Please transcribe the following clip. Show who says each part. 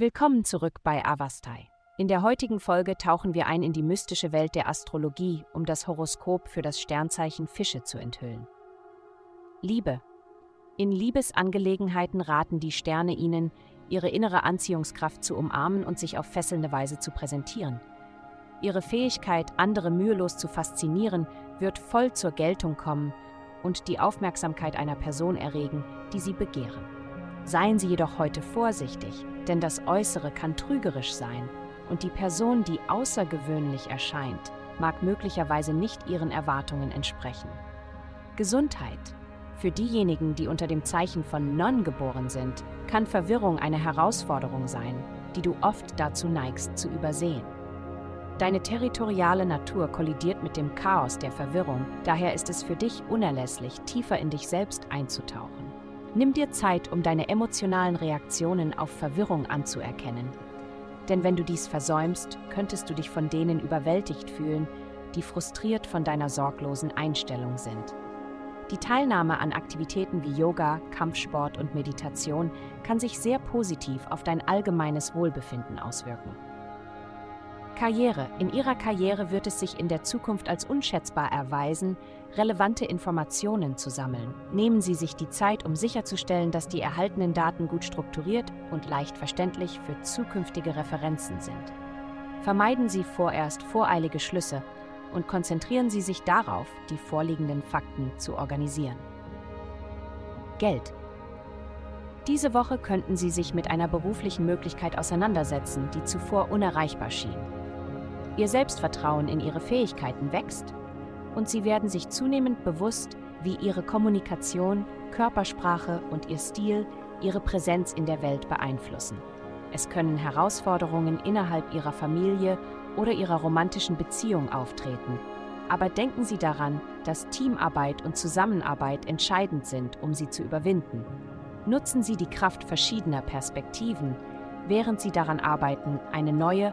Speaker 1: Willkommen zurück bei Avastai. In der heutigen Folge tauchen wir ein in die mystische Welt der Astrologie, um das Horoskop für das Sternzeichen Fische zu enthüllen. Liebe. In Liebesangelegenheiten raten die Sterne Ihnen, Ihre innere Anziehungskraft zu umarmen und sich auf fesselnde Weise zu präsentieren. Ihre Fähigkeit, andere mühelos zu faszinieren, wird voll zur Geltung kommen und die Aufmerksamkeit einer Person erregen, die Sie begehren. Seien Sie jedoch heute vorsichtig, denn das Äußere kann trügerisch sein und die Person, die außergewöhnlich erscheint, mag möglicherweise nicht Ihren Erwartungen entsprechen. Gesundheit. Für diejenigen, die unter dem Zeichen von Non geboren sind, kann Verwirrung eine Herausforderung sein, die du oft dazu neigst zu übersehen. Deine territoriale Natur kollidiert mit dem Chaos der Verwirrung, daher ist es für dich unerlässlich, tiefer in dich selbst einzutauchen. Nimm dir Zeit, um deine emotionalen Reaktionen auf Verwirrung anzuerkennen. Denn wenn du dies versäumst, könntest du dich von denen überwältigt fühlen, die frustriert von deiner sorglosen Einstellung sind. Die Teilnahme an Aktivitäten wie Yoga, Kampfsport und Meditation kann sich sehr positiv auf dein allgemeines Wohlbefinden auswirken. Karriere. In Ihrer Karriere wird es sich in der Zukunft als unschätzbar erweisen, relevante Informationen zu sammeln. Nehmen Sie sich die Zeit, um sicherzustellen, dass die erhaltenen Daten gut strukturiert und leicht verständlich für zukünftige Referenzen sind. Vermeiden Sie vorerst voreilige Schlüsse und konzentrieren Sie sich darauf, die vorliegenden Fakten zu organisieren. Geld. Diese Woche könnten Sie sich mit einer beruflichen Möglichkeit auseinandersetzen, die zuvor unerreichbar schien. Ihr Selbstvertrauen in ihre Fähigkeiten wächst und sie werden sich zunehmend bewusst, wie ihre Kommunikation, Körpersprache und ihr Stil ihre Präsenz in der Welt beeinflussen. Es können Herausforderungen innerhalb ihrer Familie oder ihrer romantischen Beziehung auftreten. Aber denken Sie daran, dass Teamarbeit und Zusammenarbeit entscheidend sind, um sie zu überwinden. Nutzen Sie die Kraft verschiedener Perspektiven, während Sie daran arbeiten, eine neue